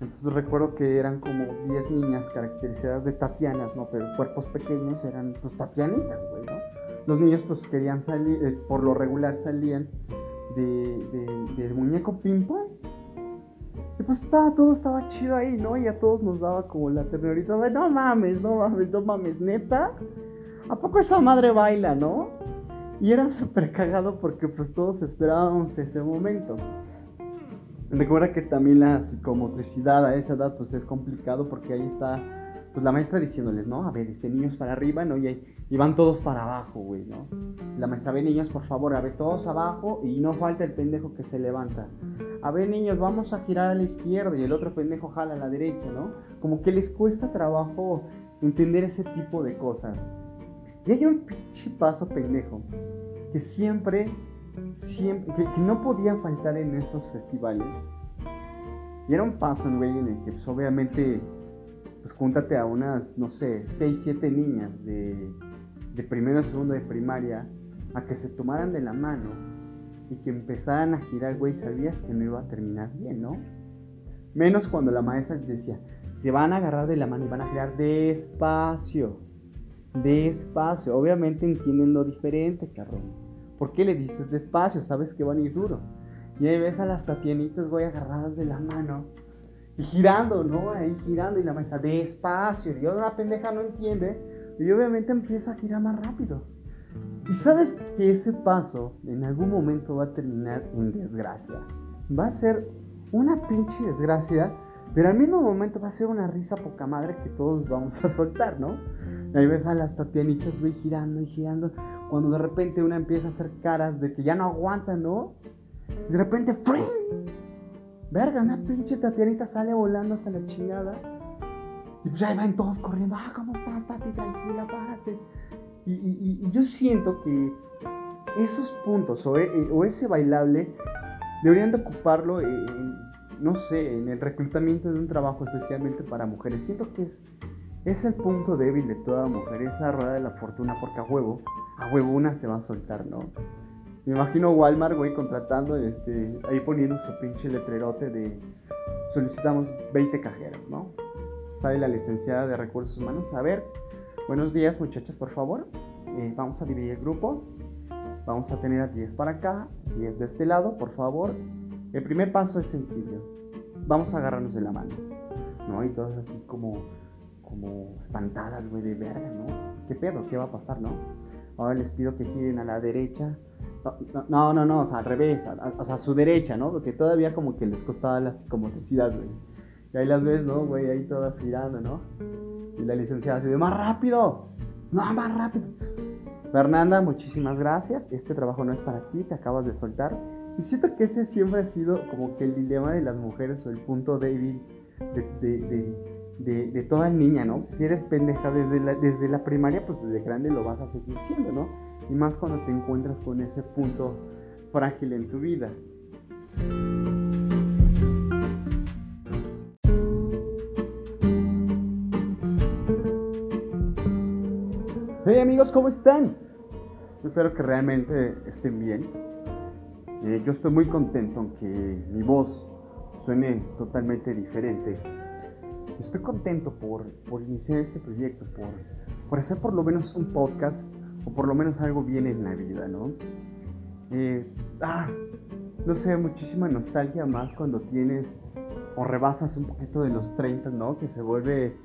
Entonces recuerdo que eran como 10 niñas caracterizadas de Tatianas, ¿no? Pero cuerpos pequeños eran pues Tatianitas, güey, ¿no? Los niños pues querían salir, eh, por lo regular salían de, del muñeco pimpa y pues estaba, todo estaba chido ahí, ¿no? Y a todos nos daba como la ternurita de no mames, no mames, no mames, neta. ¿A poco esa madre baila, no? Y era súper cagado porque pues todos esperábamos ese momento. Recuerda que también la psicomotricidad a esa edad pues es complicado porque ahí está pues la maestra diciéndoles, ¿no? A ver, este niño es para arriba, ¿no? Y, y van todos para abajo, güey, ¿no? La maestra, ve niños, por favor, a ver, todos abajo y no falta el pendejo que se levanta. A ver, niños, vamos a girar a la izquierda y el otro pendejo jala a la derecha, ¿no? Como que les cuesta trabajo entender ese tipo de cosas. Y hay un pinche paso pendejo que siempre, siempre, que, que no podía faltar en esos festivales. Y era un paso, güey, en el que pues, obviamente pues júntate a unas, no sé, 6, 7 niñas de, de primero a segundo de primaria a que se tomaran de la mano y que empezaran a girar, güey, sabías que no iba a terminar bien, ¿no? Menos cuando la maestra les decía, se van a agarrar de la mano y van a girar despacio, despacio. Obviamente entienden lo diferente, cabrón. ¿Por qué le dices despacio? Sabes que van a ir duro. Y ahí ves a las tatianitas, güey, agarradas de la mano y girando, ¿no? Ahí girando y la mesa despacio. Y la pendeja no entiende. Y obviamente empieza a girar más rápido. Y sabes que ese paso en algún momento va a terminar en desgracia. Va a ser una pinche desgracia, pero al mismo momento va a ser una risa poca madre que todos vamos a soltar, ¿no? Ahí ves a las tatianitas, güey, girando y girando. Cuando de repente una empieza a hacer caras de que ya no aguanta, ¿no? De repente, ¡fring! Verga, una pinche Tatianita sale volando hasta la chingada. Y pues ahí van todos corriendo. Ah, ¿cómo estás? Tranquila, párate. Y, yo siento que esos puntos o, e, o, ese bailable deberían de ocuparlo en, no sé, en el reclutamiento de un trabajo especialmente para mujeres. Siento que es, es el punto débil de toda mujer, esa rueda de la fortuna, porque a huevo, a huevo una se va a soltar, ¿no? Me imagino Walmart, güey, contratando, este, ahí poniendo su pinche letrerote de solicitamos 20 cajeras, ¿no? Sale la licenciada de recursos humanos. A ver, buenos días muchachos, por favor. Eh, vamos a dividir el grupo. Vamos a tener a 10 para acá, 10 de este lado, por favor. El primer paso es sencillo. Vamos a agarrarnos de la mano, ¿no? Y todas así como, como espantadas, güey, de verga, ¿no? ¿Qué pedo? ¿Qué va a pasar, no? Ahora les pido que giren a la derecha, no, no, no, o sea, al revés, o sea, a su derecha, ¿no? Porque todavía como que les costaba la psicomotricidad, güey. Y ahí las ves, ¿no, güey? Ahí todas girando, ¿no? Y la licenciada dice, más rápido, no, más rápido. Fernanda, muchísimas gracias. Este trabajo no es para ti, te acabas de soltar. Y siento que ese siempre ha sido como que el dilema de las mujeres o el punto débil de, de, de, toda niña, ¿no? Si eres pendeja desde la, desde la primaria, pues desde grande lo vas a seguir siendo, ¿no? y más cuando te encuentras con ese punto frágil en tu vida. Amigos, ¿cómo están? Espero que realmente estén bien. Eh, yo estoy muy contento aunque mi voz suene totalmente diferente. Estoy contento por, por iniciar este proyecto, por, por, hacer por lo menos un podcast o por lo menos algo bien en la vida, ¿no? Eh, ah, no sé, muchísima nostalgia más cuando tienes o rebasas un poquito de los 30, ¿no? Que se vuelve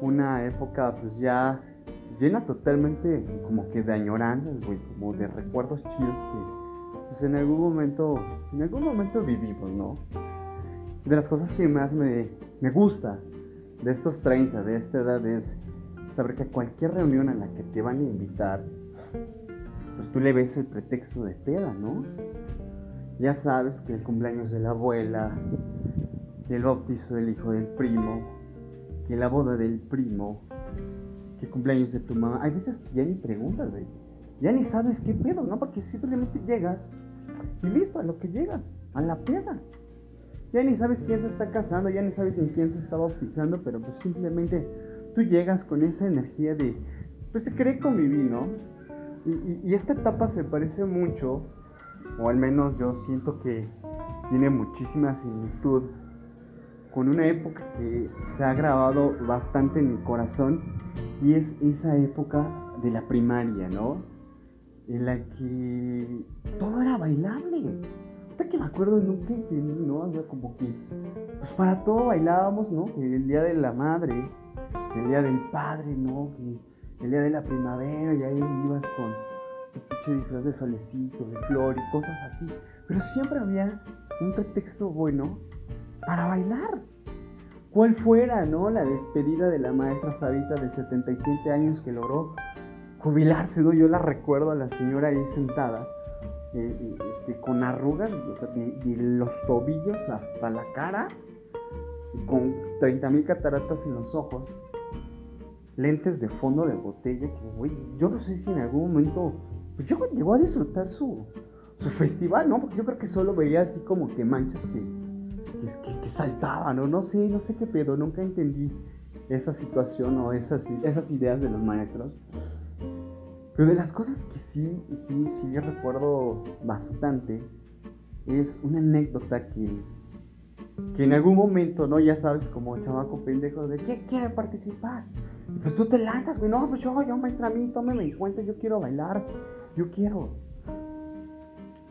una época pues ya llena totalmente como que de añoranzas, güey, como de recuerdos chidos que pues en algún momento, en algún momento vivimos, ¿no? De las cosas que más me, me gusta de estos 30, de esta edad es saber que cualquier reunión a la que te van a invitar, pues tú le ves el pretexto de peda, ¿no? Ya sabes que el cumpleaños de la abuela, que el bautizo del hijo del primo, que la boda del primo, que cumpleaños de tu mamá. Hay veces que ya ni preguntas, güey. Ya ni sabes qué pedo, ¿no? Porque simplemente llegas y listo, a lo que llegas, a la peda. Ya ni sabes quién se está casando, ya ni sabes ni quién se está bautizando, pero pues simplemente tú llegas con esa energía de, pues se cree convivir, ¿no? Y, y esta etapa se parece mucho, o al menos yo siento que tiene muchísima similitud con una época que se ha grabado bastante en mi corazón y es esa época de la primaria, ¿no? En la que todo era bailable. Hasta que me acuerdo nunca entendí, ¿no? O como que, pues para todo bailábamos, ¿no? El día de la madre, el día del padre, ¿no? el día de la primavera, y ahí ibas con tu pinche disfraz de solecito, de flor y cosas así. Pero siempre había un pretexto bueno para bailar. Cuál fuera, ¿no? La despedida de la maestra Sabita de 77 años que logró jubilarse, ¿no? Yo la recuerdo a la señora ahí sentada, eh, este, con arrugas, o sea, de, los tobillos hasta la cara, con 30.000 cataratas en los ojos, lentes de fondo de botella, que, güey, yo no sé si en algún momento, pues yo llegó a disfrutar su, su festival, ¿no? Porque yo creo que solo veía así como que manchas que que, saltaban, o no sé, no sé qué pedo, nunca entendí esa situación o esas, esas ideas de los maestros. Pero de las cosas que sí, sí, sí recuerdo bastante es una anécdota que, que en algún momento, ¿no? Ya sabes, como chavaco pendejo, de ¿qué quiere participar? Pues tú te lanzas, güey, no, pues yo, yo, maestra, a mí, tómeme en cuenta, yo quiero bailar, yo quiero.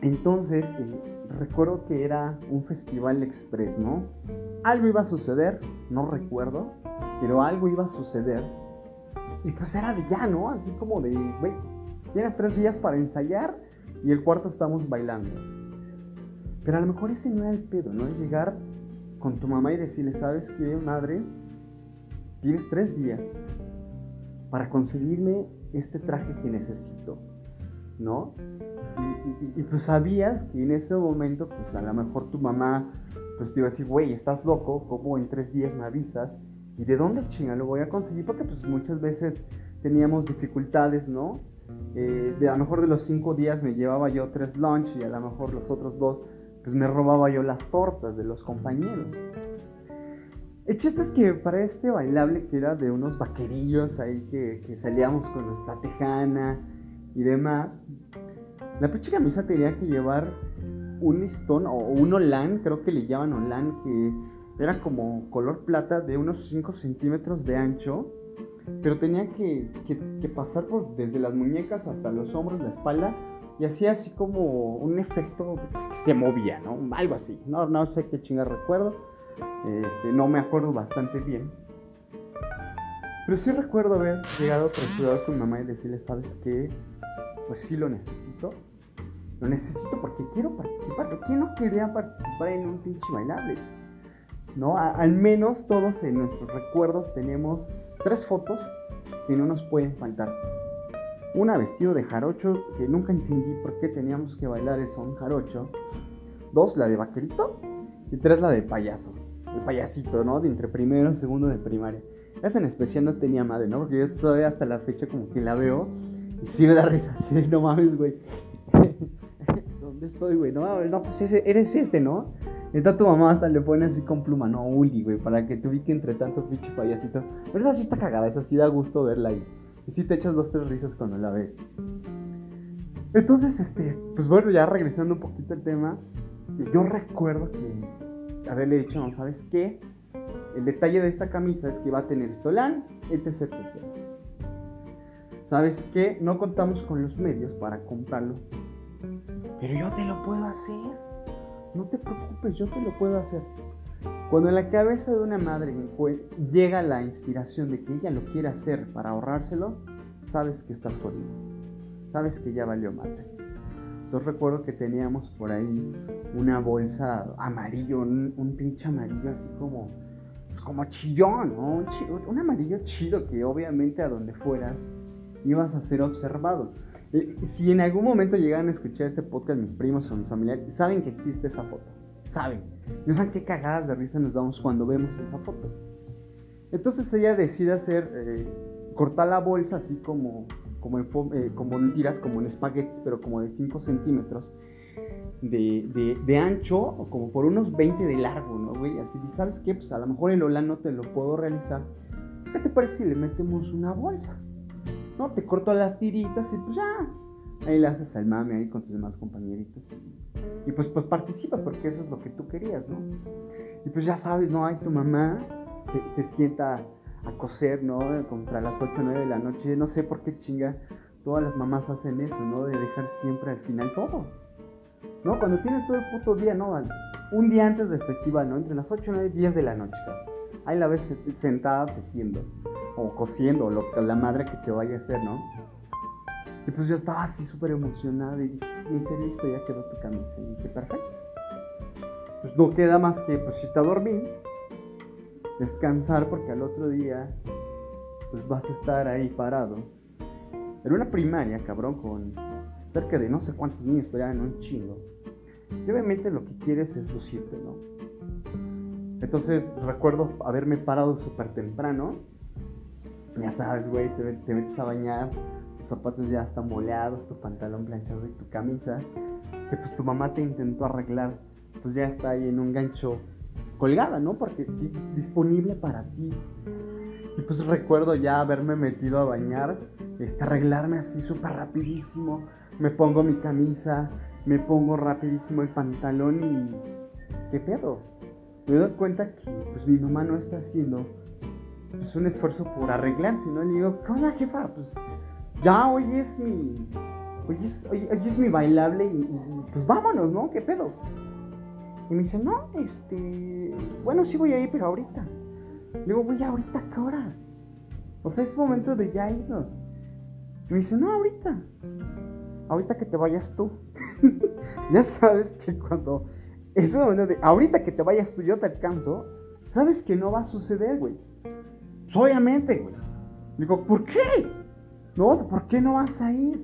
Entonces, eh, recuerdo que era un festival express, ¿no? Algo iba a suceder, no recuerdo, pero algo iba a suceder. Y pues era de ya, ¿no? Así como de, güey, tienes tres días para ensayar y el cuarto estamos bailando. Pero a lo mejor ese no era el pedo, ¿no? Es llegar con tu mamá y decirle, ¿sabes qué, madre? Tienes tres días para conseguirme este traje que necesito, ¿no? Y, pues sabías que en ese momento, pues a lo mejor tu mamá pues te iba a decir, güey, estás loco, ¿cómo en tres días me avisas? ¿Y de dónde chinga lo voy a conseguir? Porque pues muchas veces teníamos dificultades, ¿no? Eh, de a lo mejor de los cinco días me llevaba yo tres lunch y a lo mejor los otros dos pues me robaba yo las tortas de los compañeros. El chiste es que para este bailable que era de unos vaquerillos ahí que, que salíamos con nuestra tejana y demás, la pinche camisa tenía que llevar un listón o un olán, creo que le llaman olán, que era como color plata de unos 5 centímetros de ancho, pero tenía que, pasar por desde las muñecas hasta los hombros, la espalda, y hacía así como un efecto que se movía, ¿no? Algo así. No, no sé qué chinga recuerdo, este, no me acuerdo bastante bien. Pero sí recuerdo haber llegado apresurado con mi mamá y decirle, ¿sabes qué? Pues sí lo necesito lo necesito porque quiero participar. ¿Quién no quería participar en un pinche bailable? ¿No? al menos todos en nuestros recuerdos tenemos tres fotos que no nos pueden faltar. Una vestido de jarocho, que nunca entendí por qué teníamos que bailar el son jarocho. Dos, la de vaquerito. Y tres, la de payaso. El payasito, ¿no? De entre primero y segundo de primaria. Esa en especial no tenía madre, ¿no? Porque yo todavía hasta la fecha como que la veo y sí me da risa, de no mames, güey. Estoy, güey? No, no, pues eres este, ¿no? Entonces tu mamá hasta le pone así con pluma, no, Uli, güey, para que te ubique entre tanto pinche payasito. Pero esa sí está cagada, esa sí da gusto verla ahí. Y sí te echas dos, tres risas cuando la ves. Entonces, este, pues bueno, ya regresando un poquito al tema, yo recuerdo que haberle dicho, no, ¿sabes qué? El detalle de esta camisa es que va a tener estolán, etc, etc. ¿Sabes qué? No contamos con los medios para comprarlo. Pero yo te lo puedo hacer. No te preocupes, yo te lo puedo hacer. Cuando en la cabeza de una madre llega la inspiración de que ella lo quiere hacer para ahorrárselo, sabes que estás jodido. Sabes que ya valió madre. Entonces recuerdo que teníamos por ahí una bolsa amarillo, un, pinche amarillo así como, pues como chillón, ¿no? Un, amarillo chido que obviamente a donde fueras ibas a ser observado. Si en algún momento llegan a escuchar este podcast mis primos o mis familiares, saben que existe esa foto. Saben. No saben qué cagadas de risa nos damos cuando vemos esa foto. Entonces ella decide hacer, eh, cortar la bolsa así como, como, en, eh, como en tiras, como en espaguetis, pero como de 5 centímetros de, de, ancho, como por unos 20 de largo, ¿no, güey? Así, ¿sabes qué? Pues a lo mejor el Ola no te lo puedo realizar. ¿Qué te parece si le metemos una bolsa? ¿No? Te corto las tiritas y pues ya, Ahí le haces al mame ahí con tus demás compañeritos. Y pues, pues participas porque eso es lo que tú querías, ¿no? Y pues ya sabes, ¿no? Hay tu mamá se, sienta a coser, ¿no? Contra las 8 o 9 de la noche. No sé por qué chinga todas las mamás hacen eso, ¿no? De dejar siempre al final todo. ¿No? Cuando tienen todo el puto día, ¿no? Un día antes del festival, ¿no? Entre las 8 y 9 y 10 de la noche, Ahí la ves sentada tejiendo o cosiendo, lo, la madre que te vaya a hacer, ¿no? Y pues yo estaba así súper emocionado y dije, dice, listo, ya quedó tu camisa. Y dije, perfecto. Pues no queda más que, pues si te dormí, descansar porque al otro día, pues vas a estar ahí parado. En una primaria, cabrón, con cerca de no sé cuántos niños, pero en un chingo. Y obviamente lo que quieres es lucirte, ¿no? Entonces recuerdo haberme parado súper temprano. Ya sabes, güey, te, te metes a bañar zapatos ya están boleados, tu pantalón planchado y tu camisa, que pues tu mamá te intentó arreglar, pues ya está ahí en un gancho colgada, ¿no? Porque disponible para ti. Y pues recuerdo ya haberme metido a bañar, este, arreglarme así súper rapidísimo, me pongo mi camisa, me pongo rapidísimo el pantalón y... ¿Qué pedo? Me doy cuenta que pues mi mamá no está haciendo pues, un esfuerzo por arreglarse, ¿no? Le digo, ¿qué onda, jefa? Pues ya hoy es mi. Hoy es, hoy, es mi bailable y, pues vámonos, ¿no? ¿Qué pedo? Y me dice, no, este. Bueno, sí voy a ir, pero ahorita. Le digo, voy ahorita, ¿a qué hora? O sea, es momento de ya irnos. Y me dice, no, ahorita. Ahorita que te vayas tú. ya sabes que cuando. Es momento de. Ahorita que te vayas tú, yo te alcanzo. Sabes que no va a suceder, güey. Pues, obviamente, güey. Digo, ¿por qué? No, ¿por qué no vas a ir?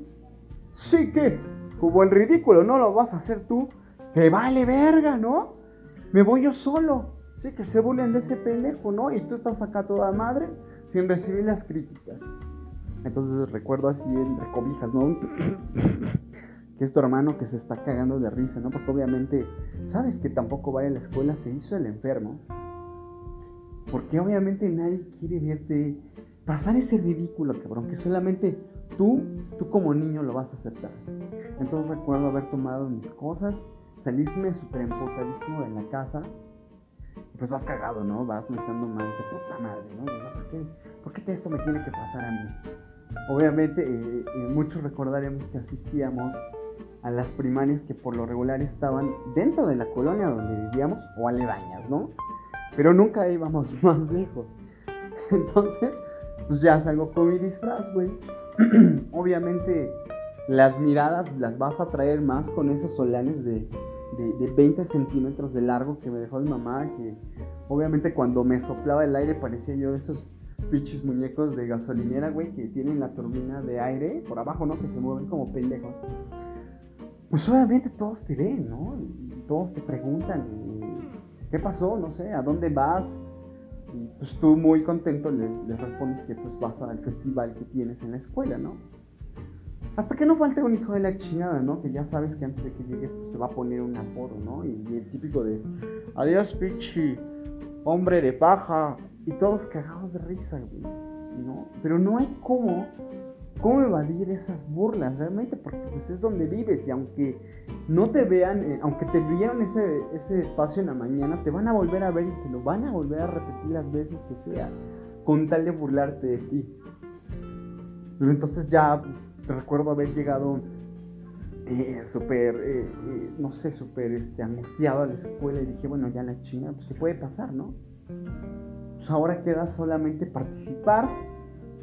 Sí que, como el ridículo, no lo vas a hacer tú. Te vale verga, ¿no? Me voy yo solo. Sí, que se burlen de ese pendejo, ¿no? Y tú estás acá toda madre sin recibir las críticas. Entonces recuerdo así entre cobijas, ¿no? que es tu hermano que se está cagando de risa, ¿no? Porque obviamente sabes que tampoco va a la escuela, se hizo el enfermo. Porque obviamente nadie quiere verte pasar ese ridículo, cabrón, que solamente tú, tú como niño lo vas a aceptar. Entonces recuerdo haber tomado mis cosas, salirme súper empotadísimo de la casa. pues vas cagado, ¿no? Vas metiendo más de puta madre, ¿no? ¿Por qué, ¿Por qué esto me tiene que pasar a mí? Obviamente, eh, eh, muchos recordaremos que asistíamos a las primarias que por lo regular estaban dentro de la colonia donde vivíamos o aledañas, ¿no? Pero nunca íbamos más lejos. Entonces, pues ya salgo con mi disfraz, güey. Obviamente las miradas las vas a traer más con esos solanes de, de, 20 centímetros de largo que me dejó mi mamá, que obviamente cuando me soplaba el aire parecía yo de esos pinches muñecos de gasolinera, güey, que tienen la turbina de aire por abajo, ¿no? Que se mueven como pendejos. Pues obviamente todos te ven, ¿no? todos te preguntan, ¿qué pasó? No sé, ¿a dónde vas? Y pues tú muy contento le, respondes que pues vas al festival que tienes en la escuela, ¿no? Hasta que no falte un hijo de la chingada, ¿no? Que ya sabes que antes de que llegues pues, te va a poner un apodo, ¿no? Y, el típico de adiós, pichi, hombre de paja. Y todos cagados de risa, güey. ¿no? Pero no hay cómo, cómo evadir esas burlas realmente, porque pues es donde vives y aunque no te vean, eh, aunque te vieron ese, ese espacio en la mañana, te van a volver a ver y te lo van a volver a repetir las veces que sea, con tal de burlarte de ti. Entonces ya recuerdo haber llegado eh, súper, eh, no sé, súper este, angustiado a la escuela y dije, bueno, ya la chinga, pues ¿qué puede pasar, no? Pues ahora queda solamente participar,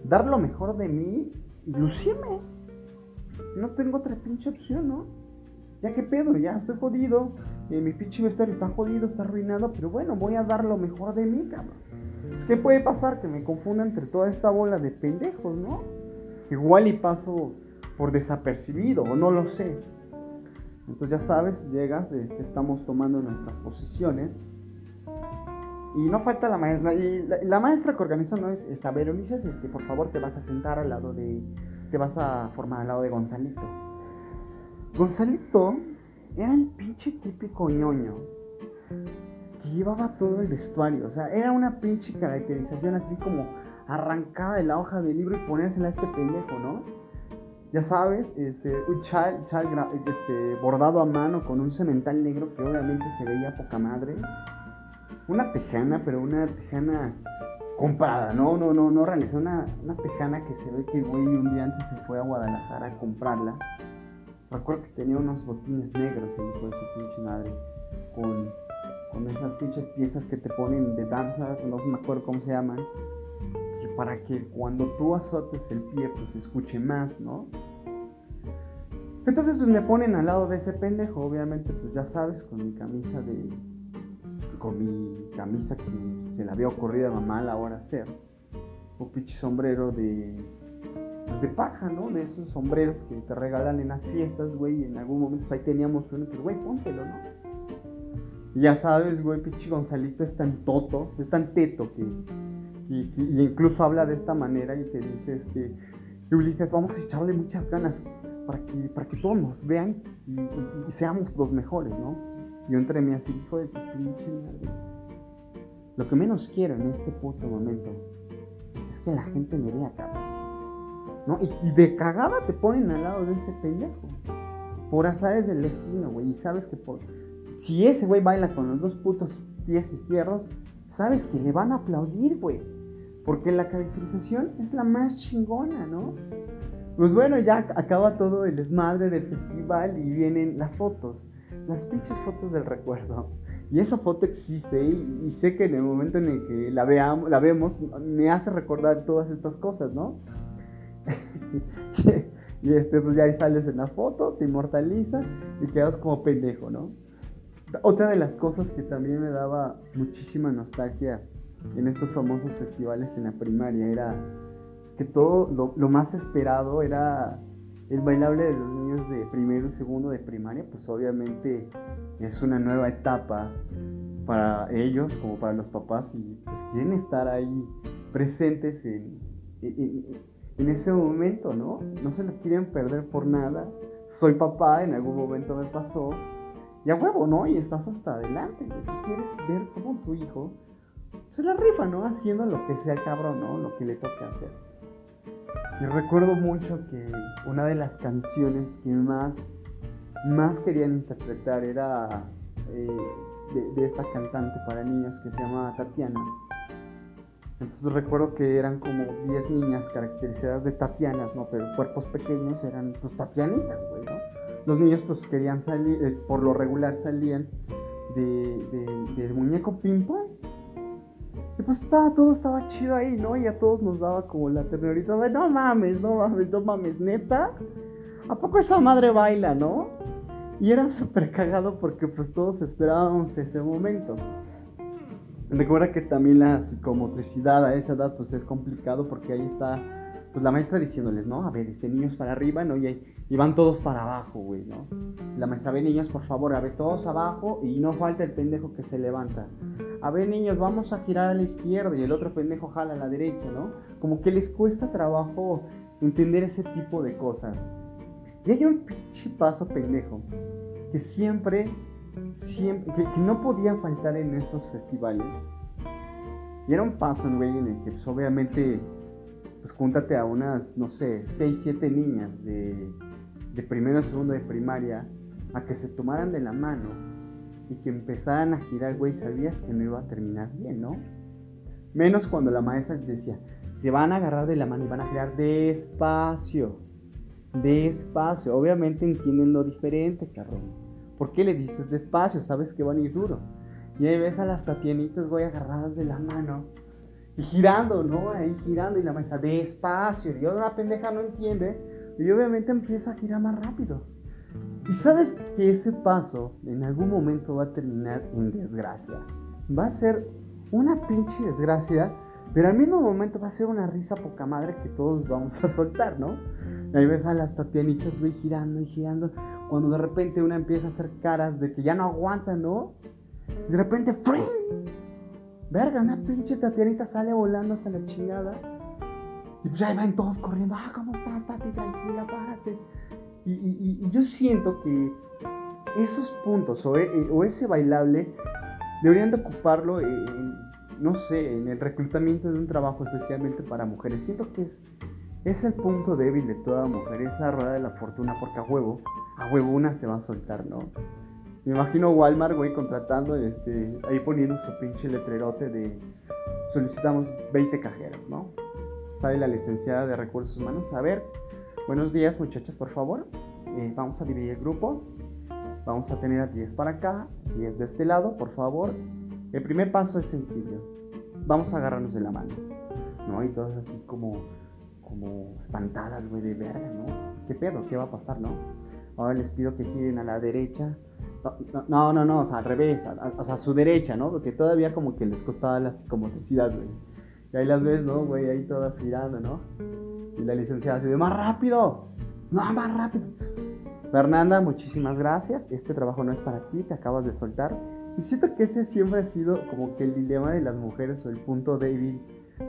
dar lo mejor de mí lucirme. No tengo otra pinche opción, ¿no? Ya que pedo, ya estoy jodido, mi pinche vestuario está jodido, está arruinado, pero bueno, voy a dar lo mejor de mí, cabrón. ¿Qué puede pasar? Que me confunda entre toda esta bola de pendejos, ¿no? Igual y paso por desapercibido, o no lo sé. Entonces ya sabes, llegas, este, estamos tomando nuestras posiciones. Y no falta la maestra. Y la, maestra que organiza no es, esta, ver, Ulises, este, por favor te vas a sentar al lado de. Te vas a formar al lado de Gonzalito. Gonzalito era el pinche típico ñoño que llevaba todo el vestuario. O sea, era una pinche caracterización así como arrancada de la hoja del libro y ponérsela a este pendejo, ¿no? Ya sabes, este, un chal, chal este, bordado a mano con un cemental negro que obviamente se veía poca madre. Una tejana, pero una tejana comprada, no, no, no, no realizó una, una tejana que se ve que güey un día antes se fue a Guadalajara a comprarla. Recuerdo que tenía unos botines negros, el hijo de su pinche madre, con, con esas pinches piezas que te ponen de danza, no me acuerdo cómo se llaman para que cuando tú azotes el pie pues se escuche más, ¿no? Entonces pues me ponen al lado de ese pendejo, obviamente pues ya sabes, con mi camisa de... con mi camisa que se le había ocurrido a mamá la hora hacer, un pinche sombrero de... Pues, de paja, ¿no? De esos sombreros que te regalan en las fiestas, güey, y en algún momento pues, ahí teníamos uno, pues güey, póntelo, ¿no? Ya sabes, güey, pinche Gonzalito es tan toto, es tan teto que y, incluso habla de esta manera y te dice, este, Ulises, vamos a echarle muchas ganas para que, para que todos nos vean y, seamos los mejores, ¿no? Yo entre mí así, hijo de tu pinche madre. Lo que menos quiero en este puto momento es que la gente me vea, cabrón. ¿No? Y, de cagada te ponen al lado de ese pendejo. Por azares del destino, güey. Y sabes que por... si ese güey baila con los dos putos pies izquierdos, sabes que le van a aplaudir, güey. Porque la caracterización es la más chingona, ¿no? Pues bueno, ya acaba todo el desmadre del festival y vienen las fotos. Las pinches fotos del recuerdo. Y esa foto existe y, sé que en el momento en el que la, veamos, la vemos me hace recordar todas estas cosas, ¿no? y este, pues ya ahí sales en la foto, te inmortalizas y quedas como pendejo, ¿no? Otra de las cosas que también me daba muchísima nostalgia en estos famosos festivales en la primaria era que todo lo, más esperado era el bailable de los niños de primero y segundo de primaria, pues obviamente es una nueva etapa para ellos como para los papás y pues quieren estar ahí presentes en, en ese momento, ¿no? No se lo quieren perder por nada. Soy papá, en algún momento me pasó y a huevo, ¿no? Y estás hasta adelante, güey. Si quieres ver cómo tu hijo se la rifa, ¿no? Haciendo lo que sea cabrón, ¿no? Lo que le toque hacer. Y recuerdo mucho que una de las canciones que más, más querían interpretar era eh, de, esta cantante para niños que se llama Tatiana. Entonces recuerdo que eran como 10 niñas caracterizadas de Tatianas, ¿no? Pero cuerpos pequeños eran pues Tatianitas, güey, ¿no? los niños pues querían salir, eh, por lo regular salían de, de, muñeco ping pues estaba, todo estaba chido ahí, ¿no? Y a todos nos daba como la ternurita de no mames, no mames, no mames, neta. ¿A poco esa madre baila, no? Y era súper cagado porque pues todos esperábamos ese momento. Recuerda que también la psicomotricidad a esa edad pues es complicado porque ahí está pues la maestra diciéndoles, ¿no? A ver, este niños para arriba, ¿no? Y y van todos para abajo, güey, ¿no? La mesa, a ver niños, por favor, a ver todos abajo y no falta el pendejo que se levanta. A ver niños, vamos a girar a la izquierda y el otro pendejo jala a la derecha, ¿no? Como que les cuesta trabajo entender ese tipo de cosas. Y hay un pinche paso pendejo que siempre, siempre, que, no podía faltar en esos festivales. Y era un paso, güey, en el que pues, obviamente pues júntate a unas, no sé, 6, 7 niñas de, de primero a segundo de primaria a que se tomaran de la mano y que empezaran a girar, güey, sabías que no iba a terminar bien, ¿no? Menos cuando la maestra les decía, se van a agarrar de la mano y van a girar despacio, despacio. Obviamente entienden lo diferente, cabrón. ¿Por qué le dices despacio? Sabes que van a ir duro. Y ahí ves a las tatianitas, güey, agarradas de la mano y girando, ¿no? Ahí girando y la maestra despacio. Y la pendeja no entiende y obviamente empieza a girar más rápido. Y sabes que ese paso en algún momento va a terminar en desgracia. Va a ser una pinche desgracia, pero al mismo momento va a ser una risa poca madre que todos vamos a soltar, ¿no? Ahí ves a las tatianitas, güey, girando y girando. Cuando de repente una empieza a hacer caras de que ya no aguanta, ¿no? de repente, ¡fring! Verga, una pinche Tatianita sale volando hasta la chingada. Y pues ahí van todos corriendo. Ah, ¿cómo estás, Tati? Tranquila, párate. Y, yo siento que esos puntos o, e, ese bailable deberían de ocuparlo en, no sé, en el reclutamiento de un trabajo especialmente para mujeres. Siento que es, es el punto débil de toda mujer, esa rueda de la fortuna, porque a huevo, a huevo una se va a soltar, ¿no? Me imagino Walmart, güey, contratando, este, ahí poniendo su pinche letrerote de solicitamos 20 cajeras, ¿no? Sale la licenciada de recursos humanos. A ver, buenos días muchachos, por favor. Eh, vamos a dividir el grupo. Vamos a tener a 10 para acá, 10 de este lado, por favor. El primer paso es sencillo. Vamos a agarrarnos de la mano, ¿no? Y todas así como, como espantadas, güey, de verga, ¿no? ¿Qué pedo? ¿Qué va a pasar, no? Ahora les pido que giren a la derecha, no, no, no, o sea, al revés, o sea, a su derecha, ¿no? Porque todavía como que les costaba la psicomotricidad, güey. Y ahí las ves, ¿no, güey? Ahí todas girando, ¿no? Y la licenciada dice, más rápido, no, más rápido. Fernanda, muchísimas gracias. Este trabajo no es para ti, te acabas de soltar. Y siento que ese siempre ha sido como que el dilema de las mujeres o el punto débil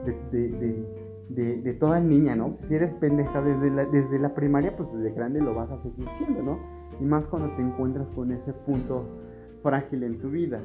de, de, de, toda niña, ¿no? Si eres pendeja desde la, desde la primaria, pues desde grande lo vas a seguir siendo, ¿no? y más cuando te encuentras con ese punto frágil en tu vida.